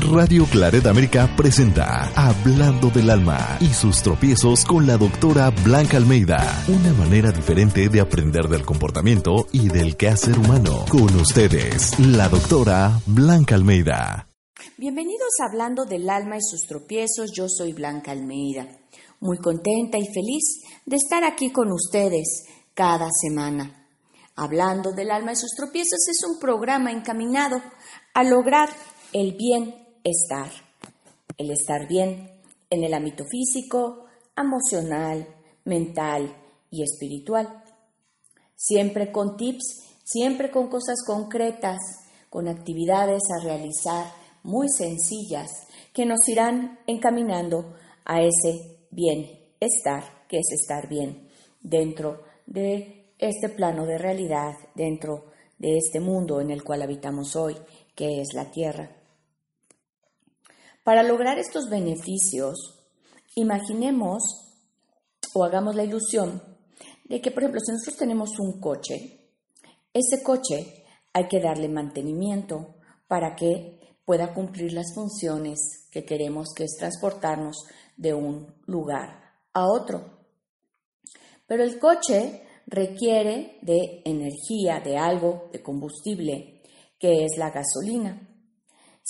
Radio Claret América presenta Hablando del Alma y sus tropiezos con la doctora Blanca Almeida. Una manera diferente de aprender del comportamiento y del quehacer humano. Con ustedes, la doctora Blanca Almeida. Bienvenidos a Hablando del Alma y sus tropiezos. Yo soy Blanca Almeida. Muy contenta y feliz de estar aquí con ustedes cada semana. Hablando del Alma y sus tropiezos es un programa encaminado a lograr el bien estar. El estar bien en el ámbito físico, emocional, mental y espiritual. Siempre con tips, siempre con cosas concretas, con actividades a realizar muy sencillas que nos irán encaminando a ese bienestar, que es estar bien dentro de este plano de realidad, dentro de este mundo en el cual habitamos hoy, que es la Tierra. Para lograr estos beneficios, imaginemos o hagamos la ilusión de que, por ejemplo, si nosotros tenemos un coche, ese coche hay que darle mantenimiento para que pueda cumplir las funciones que queremos, que es transportarnos de un lugar a otro. Pero el coche requiere de energía, de algo, de combustible, que es la gasolina.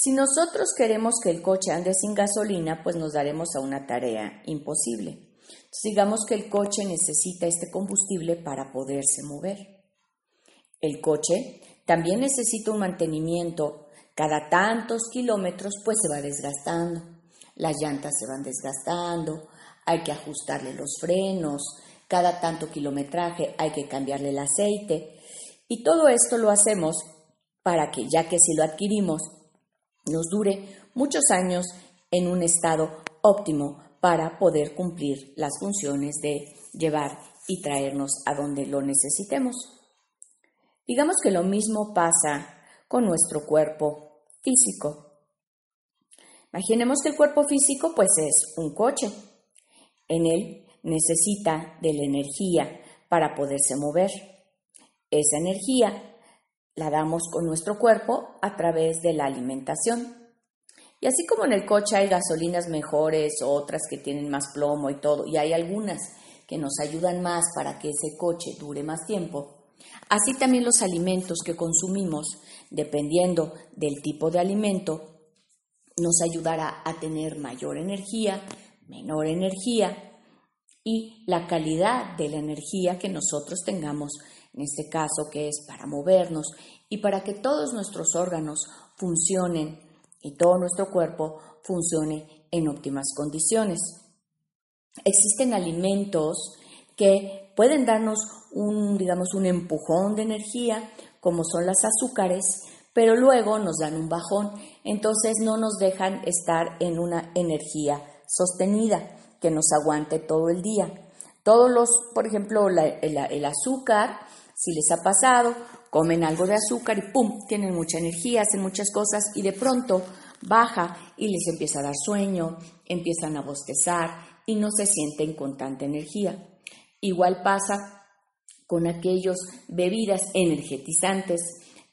Si nosotros queremos que el coche ande sin gasolina, pues nos daremos a una tarea imposible. digamos que el coche necesita este combustible para poderse mover. El coche también necesita un mantenimiento. Cada tantos kilómetros, pues se va desgastando. Las llantas se van desgastando, hay que ajustarle los frenos, cada tanto kilometraje hay que cambiarle el aceite. Y todo esto lo hacemos para que, ya que si lo adquirimos nos dure muchos años en un estado óptimo para poder cumplir las funciones de llevar y traernos a donde lo necesitemos. Digamos que lo mismo pasa con nuestro cuerpo físico. Imaginemos que el cuerpo físico pues es un coche. En él necesita de la energía para poderse mover. Esa energía la damos con nuestro cuerpo a través de la alimentación. Y así como en el coche hay gasolinas mejores, otras que tienen más plomo y todo, y hay algunas que nos ayudan más para que ese coche dure más tiempo, así también los alimentos que consumimos, dependiendo del tipo de alimento, nos ayudará a tener mayor energía, menor energía y la calidad de la energía que nosotros tengamos en este caso que es para movernos y para que todos nuestros órganos funcionen y todo nuestro cuerpo funcione en óptimas condiciones. Existen alimentos que pueden darnos un, digamos, un empujón de energía, como son las azúcares, pero luego nos dan un bajón, entonces no nos dejan estar en una energía sostenida que nos aguante todo el día. Todos los, por ejemplo, el azúcar si les ha pasado, comen algo de azúcar y ¡pum! Tienen mucha energía, hacen muchas cosas y de pronto baja y les empieza a dar sueño, empiezan a bostezar y no se sienten con tanta energía. Igual pasa con aquellos bebidas energetizantes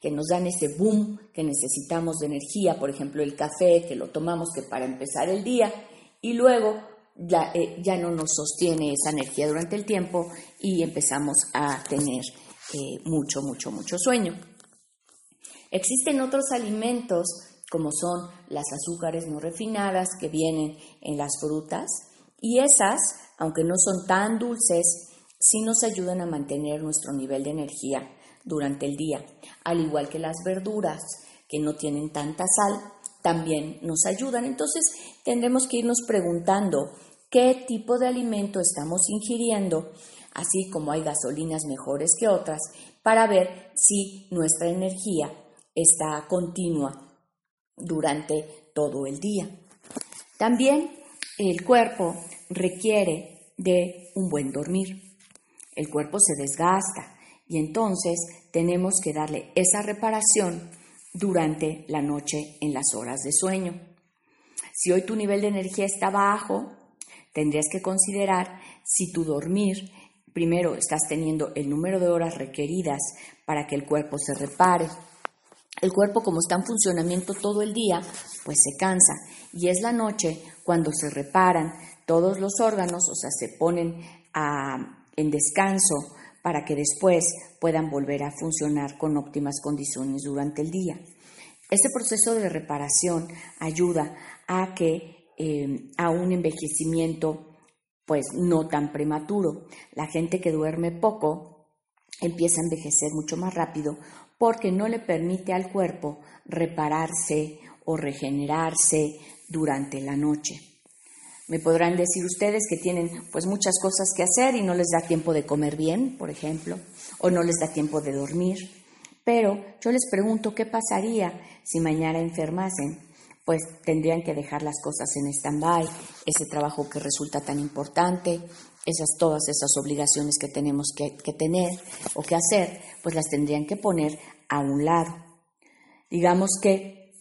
que nos dan ese boom que necesitamos de energía, por ejemplo el café que lo tomamos que para empezar el día y luego ya, eh, ya no nos sostiene esa energía durante el tiempo y empezamos a tener mucho, mucho, mucho sueño. Existen otros alimentos como son las azúcares no refinadas que vienen en las frutas y esas, aunque no son tan dulces, sí nos ayudan a mantener nuestro nivel de energía durante el día, al igual que las verduras que no tienen tanta sal, también nos ayudan. Entonces tendremos que irnos preguntando qué tipo de alimento estamos ingiriendo así como hay gasolinas mejores que otras, para ver si nuestra energía está continua durante todo el día. También el cuerpo requiere de un buen dormir. El cuerpo se desgasta y entonces tenemos que darle esa reparación durante la noche en las horas de sueño. Si hoy tu nivel de energía está bajo, tendrías que considerar si tu dormir, primero estás teniendo el número de horas requeridas para que el cuerpo se repare. El cuerpo como está en funcionamiento todo el día, pues se cansa y es la noche cuando se reparan todos los órganos, o sea, se ponen en descanso para que después puedan volver a funcionar con óptimas condiciones durante el día. Este proceso de reparación ayuda a que eh, a un envejecimiento pues no tan prematuro. La gente que duerme poco empieza a envejecer mucho más rápido porque no le permite al cuerpo repararse o regenerarse durante la noche. Me podrán decir ustedes que tienen pues muchas cosas que hacer y no les da tiempo de comer bien, por ejemplo, o no les da tiempo de dormir. Pero yo les pregunto qué pasaría si mañana enfermasen. Pues tendrían que dejar las cosas en stand-by, ese trabajo que resulta tan importante, esas, todas esas obligaciones que tenemos que, que tener o que hacer, pues las tendrían que poner a un lado. Digamos que,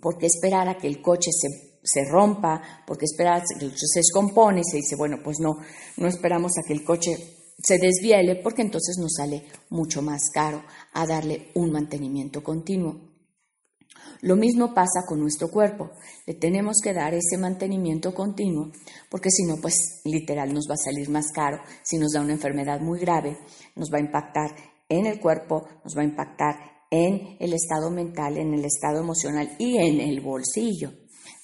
¿por qué esperar a que el coche se se rompa, porque espera, se descompone se dice, bueno, pues no, no esperamos a que el coche se desviele porque entonces nos sale mucho más caro a darle un mantenimiento continuo. Lo mismo pasa con nuestro cuerpo. Le tenemos que dar ese mantenimiento continuo porque si no, pues literal nos va a salir más caro. Si nos da una enfermedad muy grave, nos va a impactar en el cuerpo, nos va a impactar en el estado mental, en el estado emocional y en el bolsillo.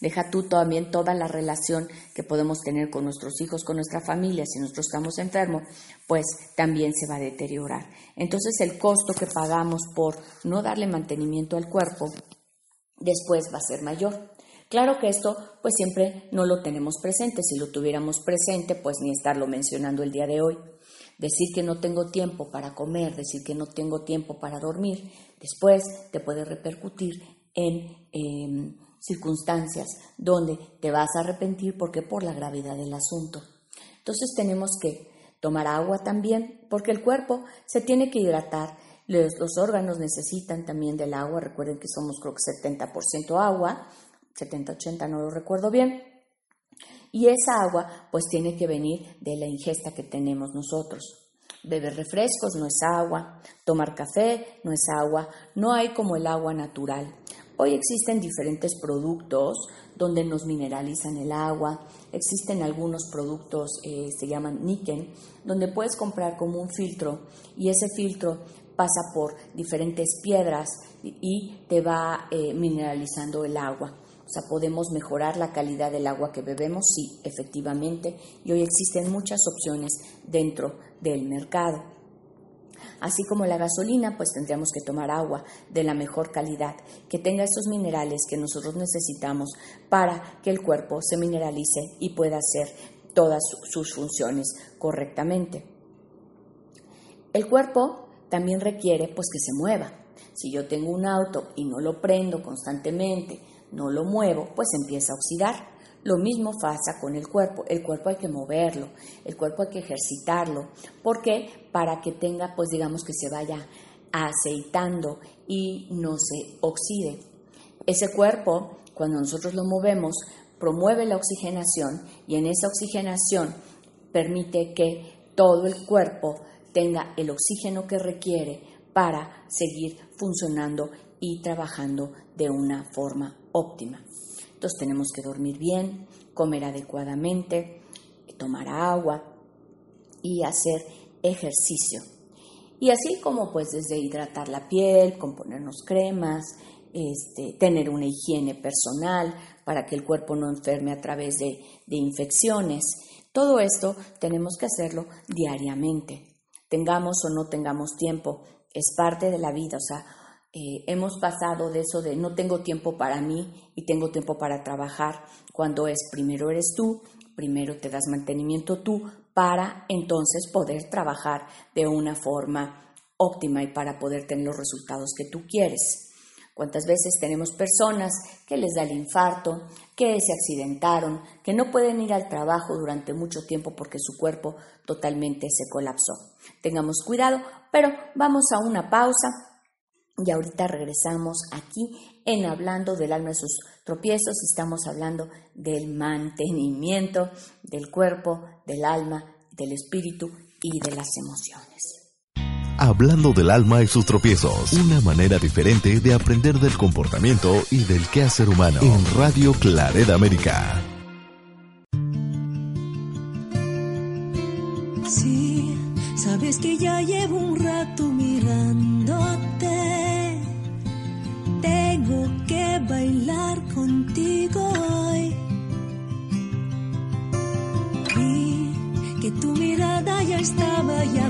Deja tú también toda la relación que podemos tener con nuestros hijos, con nuestra familia, si nosotros estamos enfermos, pues también se va a deteriorar. Entonces el costo que pagamos por no darle mantenimiento al cuerpo después va a ser mayor. Claro que esto pues siempre no lo tenemos presente, si lo tuviéramos presente pues ni estarlo mencionando el día de hoy. Decir que no tengo tiempo para comer, decir que no tengo tiempo para dormir, después te puede repercutir en... Em, circunstancias donde te vas a arrepentir porque por la gravedad del asunto. Entonces tenemos que tomar agua también porque el cuerpo se tiene que hidratar. Los, órganos necesitan también del agua. Recuerden que somos creo que 70% agua, 70-80 no lo recuerdo bien. Y esa agua pues tiene que venir de la ingesta que tenemos nosotros. Beber refrescos no es agua, tomar café no es agua, no hay como el agua natural. Hoy existen diferentes productos donde nos mineralizan el agua, existen algunos productos, eh, se llaman Niken, donde puedes comprar como un filtro y ese filtro pasa por diferentes piedras y te va eh, mineralizando el agua. O sea, podemos mejorar la calidad del agua que bebemos, sí, efectivamente, y hoy existen muchas opciones dentro del mercado. Así como la gasolina, pues tendríamos que tomar agua de la mejor calidad, que tenga esos minerales que nosotros necesitamos para que el cuerpo se mineralice y pueda hacer todas sus funciones correctamente. El cuerpo también requiere pues que se mueva. Si yo tengo un auto y no lo prendo constantemente, no lo muevo, pues empieza a oxidar. Lo mismo pasa con el cuerpo. El cuerpo hay que moverlo, el cuerpo hay que ejercitarlo. ¿Por qué? Para que tenga, pues digamos que se vaya aceitando y no se oxide. Ese cuerpo, cuando nosotros lo movemos, promueve la oxigenación y en esa oxigenación permite que todo el cuerpo tenga el oxígeno que requiere para seguir funcionando y trabajando de una forma óptima. Entonces tenemos que dormir bien, comer adecuadamente, tomar agua y hacer ejercicio. Y así como pues desde hidratar la piel, componernos cremas, este, tener una higiene personal para que el cuerpo no enferme a través de, de infecciones. Todo esto tenemos que hacerlo diariamente. Tengamos o no tengamos tiempo, es parte de la vida. O sea, eh, hemos pasado de eso de no tengo tiempo para mí y tengo tiempo para trabajar, cuando es primero eres tú, primero te das mantenimiento tú para entonces poder trabajar de una forma óptima y para poder tener los resultados que tú quieres. ¿Cuántas veces tenemos personas que les da el infarto, que se accidentaron, que no pueden ir al trabajo durante mucho tiempo porque su cuerpo totalmente se colapsó? Tengamos cuidado, pero vamos a una pausa y ahorita regresamos aquí en Hablando del alma de sus tropiezos. Estamos hablando del mantenimiento del cuerpo, del alma, del espíritu y de las emociones. Hablando del alma y sus tropiezos, una manera diferente de aprender del comportamiento y del quehacer humano en Radio Clareda América. Que ya llevo un rato mirándote. Tengo que bailar contigo hoy. Y que tu mirada ya estaba llamándome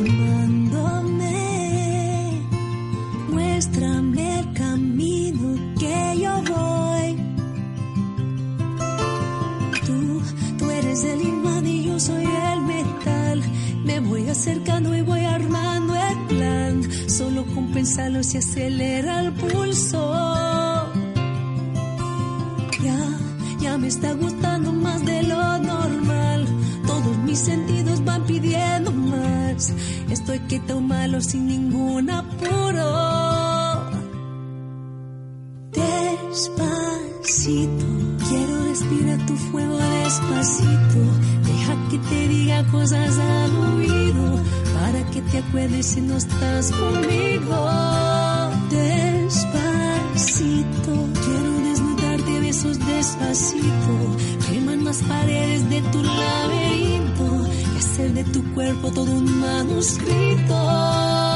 pensarlo se acelera el pulso. Ya, ya me está gustando más de lo normal. Todos mis sentidos van pidiendo más. Estoy quieto malo sin ningún apuro. Despacito, quiero respirar tu fuego despacito. Deja que te diga cosas al oído que te acuerdes si no estás conmigo. Despacito, quiero desnudarte besos despacito. Queman las paredes de tu laberinto y hacer de tu cuerpo todo un manuscrito.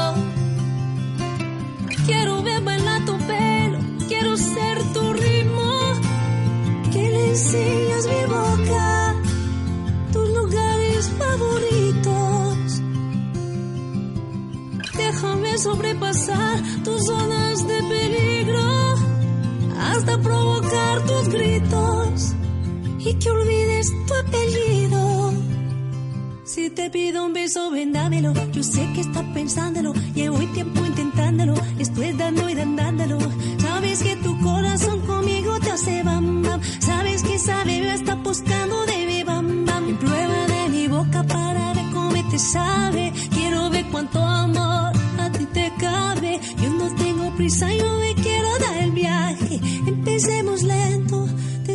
Te pido un beso, vendámelo. Yo sé que estás pensándolo. Llevo tiempo intentándolo. Estoy dando y dándolo. Sabes que tu corazón conmigo te hace bam bam. Sabes que esa bebé está buscando de mi bam bam. En prueba de mi boca para ver cómo te sabe. Quiero ver cuánto amor a ti te cabe. Yo no tengo prisa, yo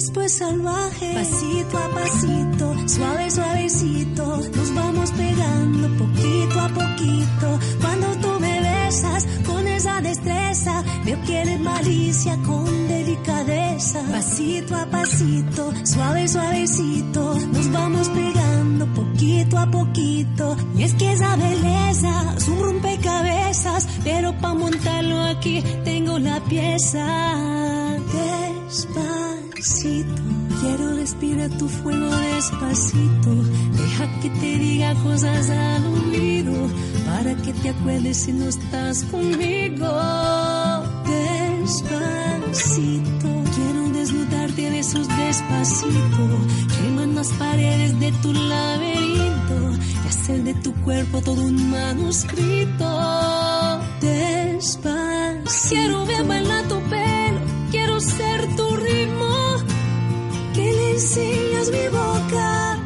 después salvaje. Pasito a pasito, suave, suavecito, nos vamos pegando poquito a poquito. Cuando tú me besas con esa destreza, veo que eres malicia con delicadeza. Pasito a pasito, suave, suavecito, nos vamos pegando poquito a poquito. Y es que esa belleza es un rompecabezas, pero para montarlo aquí tengo la pieza. Despacito, quiero respirar tu fuego despacito. Deja que te diga cosas al oído para que te acuerdes si no estás conmigo. Despacito, quiero desnudarte de besos despacito. Queman las paredes de tu laberinto y hacer de tu cuerpo todo un manuscrito. Despacito, quiero ver bailar tu pelo, quiero ser tu ritmo. Enseñas mi boca,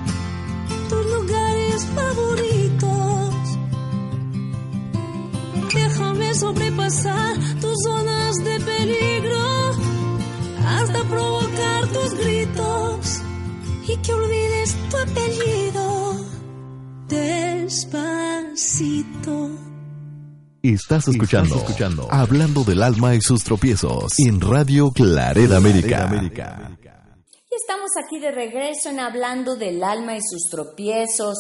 tus lugares favoritos. Déjame sobrepasar tus zonas de peligro hasta provocar tus gritos y que olvides tu apellido. Despacito. Estás escuchando, escuchando Hablando del alma y sus tropiezos en Radio Clareda América. Y estamos aquí de regreso en hablando del alma y sus tropiezos,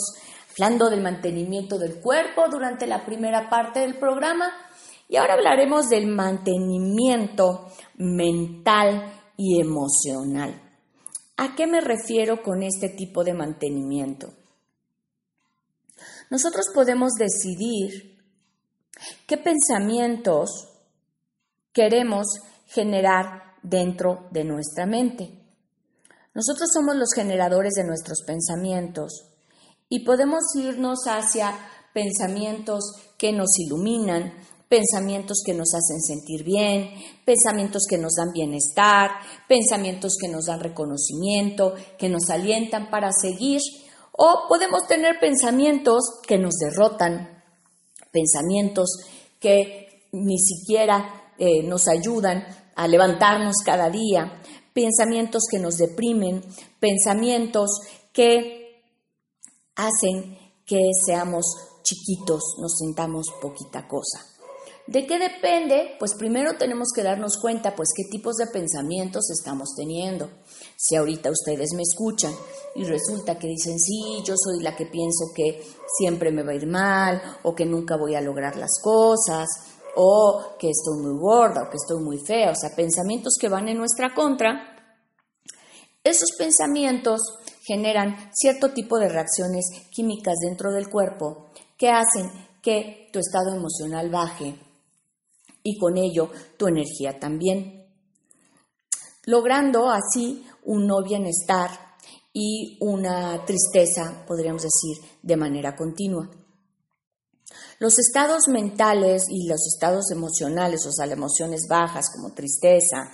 hablando del mantenimiento del cuerpo durante la primera parte del programa. Y ahora hablaremos del mantenimiento mental y emocional. ¿A qué me refiero con este tipo de mantenimiento? Nosotros podemos decidir qué pensamientos queremos generar dentro de nuestra mente. Nosotros somos los generadores de nuestros pensamientos y podemos irnos hacia pensamientos que nos iluminan, pensamientos que nos hacen sentir bien, pensamientos que nos dan bienestar, pensamientos que nos dan reconocimiento, que nos alientan para seguir, o podemos tener pensamientos que nos derrotan, pensamientos que ni siquiera eh, nos ayudan a levantarnos cada día, pensamientos que nos deprimen, pensamientos que hacen que seamos chiquitos, nos sintamos poquita cosa. ¿De qué depende? Pues primero tenemos que darnos cuenta, pues, qué tipos de pensamientos estamos teniendo. Si ahorita ustedes me escuchan y resulta que dicen, sí, yo soy la que pienso que siempre me va a ir mal, o que nunca voy a lograr las cosas, o que estoy muy gorda, o que estoy muy fea, o sea, pensamientos que van en nuestra contra, esos pensamientos generan cierto tipo de reacciones químicas dentro del cuerpo que hacen que tu estado emocional baje y con ello tu energía también, logrando así un no bienestar y una tristeza, podríamos decir, de manera continua. Los estados mentales y los estados emocionales, o sea, las emociones bajas como tristeza,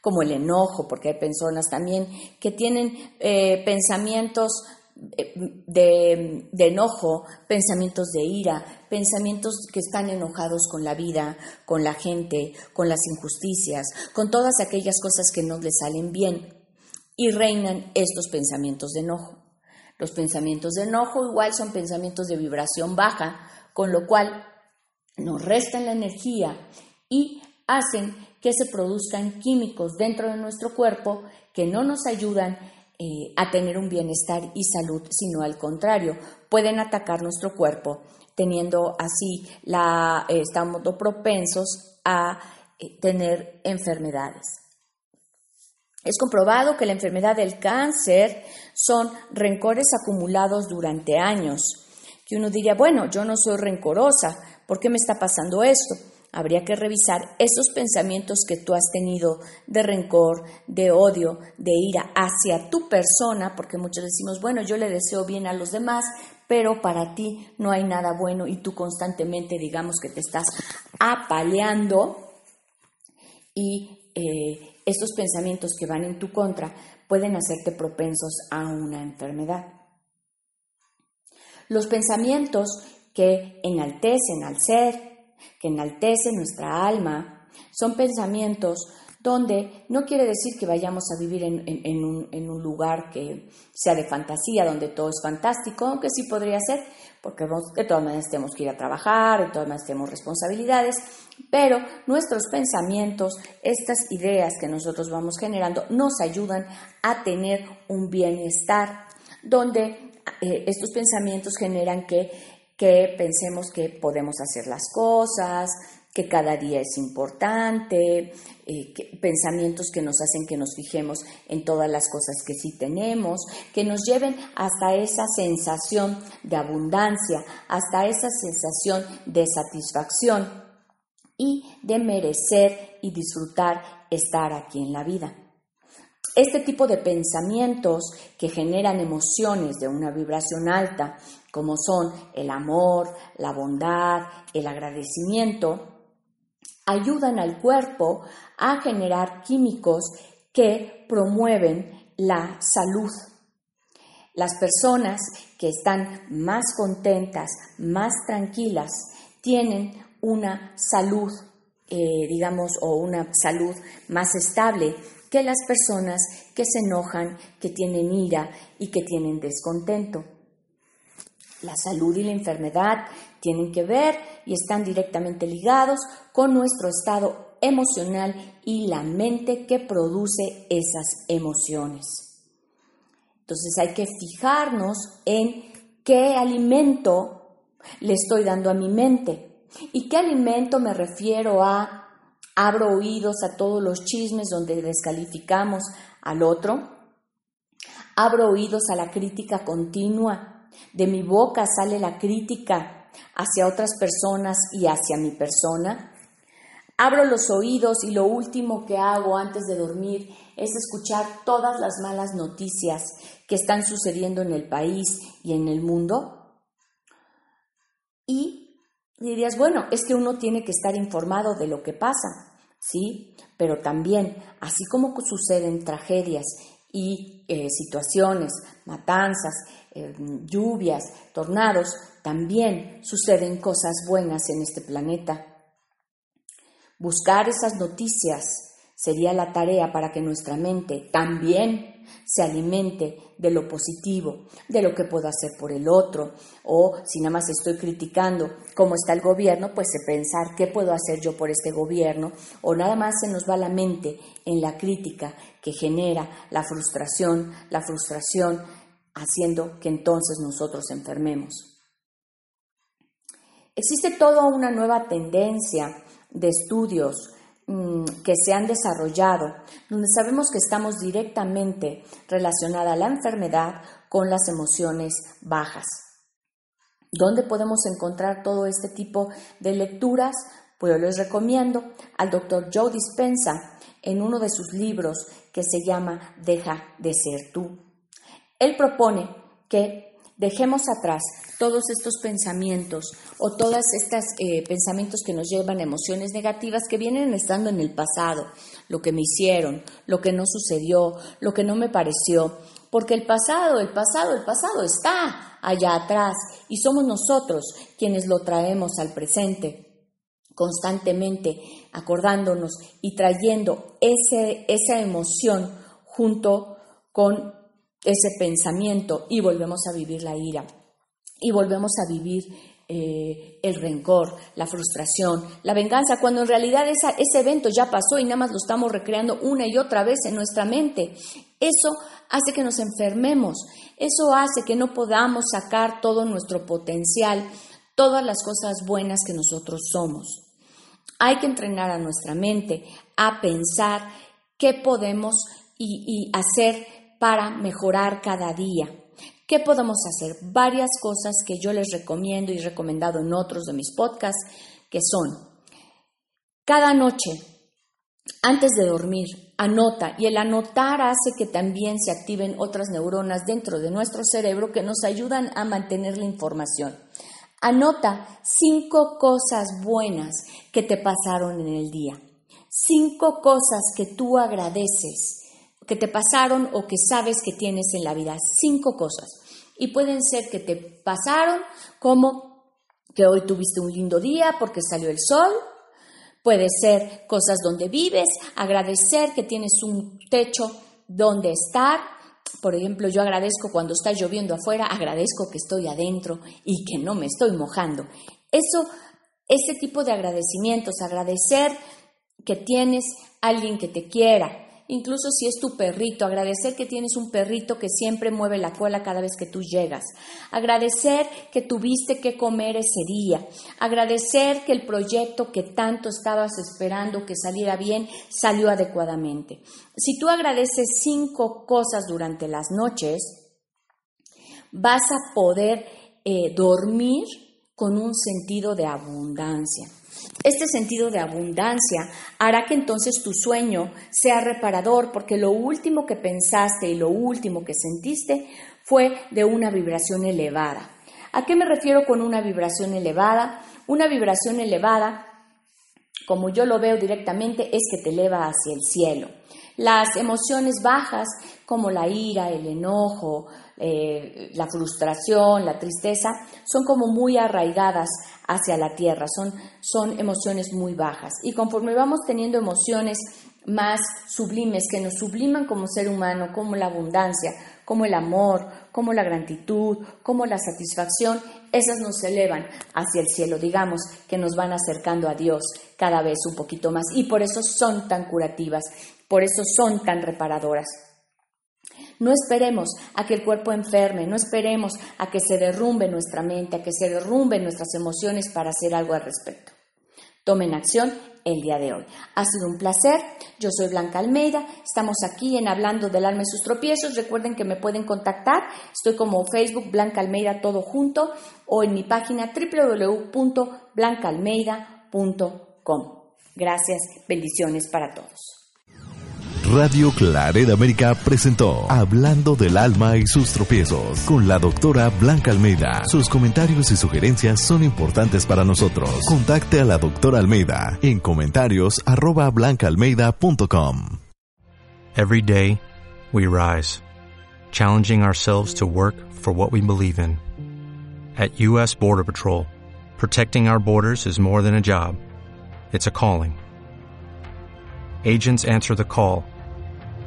como el enojo, porque hay personas también que tienen eh, pensamientos eh, de, de, enojo, pensamientos de ira, pensamientos que están enojados con la vida, con la gente, con las injusticias, con todas aquellas cosas que no les salen bien. Y reinan estos pensamientos de enojo. Los pensamientos de enojo igual son pensamientos de vibración baja, con lo cual nos restan la energía y hacen que se produzcan químicos dentro de nuestro cuerpo que no nos ayudan eh, a tener un bienestar y salud, sino al contrario, pueden atacar nuestro cuerpo, teniendo así la, eh, estamos propensos a eh, tener enfermedades. Es comprobado que la enfermedad del cáncer son rencores acumulados durante años. Que uno diría, bueno, yo no soy rencorosa, ¿por qué me está pasando esto? habría que revisar esos pensamientos que tú has tenido de rencor, de odio, de ira hacia tu persona, porque muchos decimos, bueno, yo le deseo bien a los demás, pero para ti no hay nada bueno y tú constantemente digamos que te estás apaleando y eh, estos pensamientos que van en tu contra pueden hacerte propensos a una enfermedad. Los pensamientos que enaltecen al ser, que enaltece nuestra alma, son pensamientos donde no quiere decir que vayamos a vivir en, un, lugar que sea de fantasía, donde todo es fantástico, aunque sí podría ser, porque de todas maneras tenemos que ir a trabajar, de todas maneras tenemos responsabilidades, pero nuestros pensamientos, estas ideas que nosotros vamos generando, nos ayudan a tener un bienestar, donde eh, estos pensamientos generan que que pensemos que podemos hacer las cosas, que cada día es importante, eh, pensamientos que nos hacen que nos fijemos en todas las cosas que sí tenemos, que nos lleven hasta esa sensación de abundancia, hasta esa sensación de satisfacción y de merecer y disfrutar estar aquí en la vida. Este tipo de pensamientos que generan emociones de una vibración alta, como son el amor, la bondad, el agradecimiento, ayudan al cuerpo a generar químicos que promueven la salud. Las personas que están más contentas, más tranquilas, tienen una salud, eh, digamos, o una salud más estable que las personas que se enojan, que tienen ira y que tienen descontento. La salud y la enfermedad tienen que ver y están directamente ligados con nuestro estado emocional y la mente que produce esas emociones. Entonces hay que fijarnos en qué alimento le estoy dando a mi mente. ¿Y qué alimento me refiero a abro oídos a todos los chismes donde descalificamos al otro? ¿Abro oídos a la crítica continua de mi boca sale la crítica hacia otras personas y hacia mi persona. Abro los oídos y lo último que hago antes de dormir es escuchar todas las malas noticias que están sucediendo en el país y en el mundo. Y dirías, bueno, es que uno tiene que estar informado de lo que pasa, ¿sí? Pero también, así como suceden tragedias y eh, situaciones, matanzas, eh, lluvias, tornados, también suceden cosas buenas en este planeta. Buscar esas noticias sería la tarea para que nuestra mente también se alimente de lo positivo, de lo que puedo hacer por el otro, o si nada más estoy criticando cómo está el gobierno, pues pensar qué puedo hacer yo por este gobierno, o nada más se nos va la mente en la crítica que genera la frustración, la frustración haciendo que entonces nosotros enfermemos. Existe toda una nueva tendencia de estudios que se han desarrollado, donde sabemos que estamos directamente relacionada la enfermedad con las emociones bajas. ¿Dónde podemos encontrar todo este tipo de lecturas? Pues yo les recomiendo al doctor Joe Dispensa en uno de sus libros que se llama Deja de ser tú. Él propone que dejemos atrás todos estos pensamientos o todos estos eh, pensamientos que nos llevan a emociones negativas que vienen estando en el pasado, lo que me hicieron, lo que no sucedió, lo que no me pareció, porque el pasado, el pasado, el pasado está allá atrás y somos nosotros quienes lo traemos al presente constantemente acordándonos y trayendo ese, esa emoción junto con ese pensamiento y volvemos a vivir la ira y volvemos a vivir eh, el rencor, la frustración, la venganza, cuando en realidad ese evento ya pasó y nada más lo estamos recreando una y otra vez en nuestra mente. Eso hace que nos enfermemos, eso hace que no podamos sacar todo nuestro potencial, todas las cosas buenas que nosotros somos. Hay que entrenar a nuestra mente a pensar qué podemos y hacer para mejorar cada día. ¿Qué podemos hacer? Varias cosas que yo les recomiendo y recomendado en otros de mis podcasts, que son, cada noche, antes de dormir, anota y el anotar hace que también se activen otras neuronas dentro de nuestro cerebro que nos ayudan a mantener la información. Anota cinco cosas buenas que te pasaron en el día, cinco cosas que tú agradeces que te pasaron o que sabes que tienes en la vida. Cinco cosas. Y pueden ser que te pasaron como que hoy tuviste un lindo día porque salió el sol. Puede ser cosas donde vives, agradecer que tienes un techo donde estar. Por ejemplo, yo agradezco cuando está lloviendo afuera, agradezco que estoy adentro y que no me estoy mojando. Eso, ese tipo de agradecimientos, agradecer que tienes alguien que te quiera, incluso si es tu perrito, agradecer que tienes un perrito que siempre mueve la cola cada vez que tú llegas, agradecer que tuviste que comer ese día, agradecer que el proyecto que tanto estabas esperando que saliera bien salió adecuadamente. Si tú agradeces cinco cosas durante las noches, vas a poder eh, dormir con un sentido de abundancia. Este sentido de abundancia hará que entonces tu sueño sea reparador porque lo último que pensaste y lo último que sentiste fue de una vibración elevada. ¿A qué me refiero con una vibración elevada? Una vibración elevada, como yo lo veo directamente, es que te eleva hacia el cielo. Las emociones bajas, como la ira, el enojo, eh, la frustración, la tristeza, son como muy arraigadas hacia la tierra, son, son emociones muy bajas. Y conforme vamos teniendo emociones más sublimes que nos subliman como ser humano, como la abundancia, como el amor, como la gratitud, como la satisfacción, esas nos elevan hacia el cielo, digamos que nos van acercando a Dios cada vez un poquito más y por eso son tan curativas, por eso son tan reparadoras. No esperemos a que el cuerpo enferme, no esperemos a que se derrumbe nuestra mente, a que se derrumben nuestras emociones para hacer algo al respecto. Tomen acción el día de hoy. Ha sido un placer. Yo soy Blanca Almeida. Estamos aquí en Hablando del alma y sus tropiezos. Recuerden que me pueden contactar. Estoy como Facebook Blanca Almeida todo junto o en mi página www.blancaalmeida.com. Gracias. Bendiciones para todos. Radio Claret América presentó Hablando del alma y sus tropiezos con la doctora Blanca Almeida. Sus comentarios y sugerencias son importantes para nosotros. Contacte a la doctora Almeida en comentarios arroba blancaalmeida.com. Every day, we rise, challenging ourselves to work for what we believe in. At U.S. Border Patrol, protecting our borders is more than a job, it's a calling. Agents answer the call,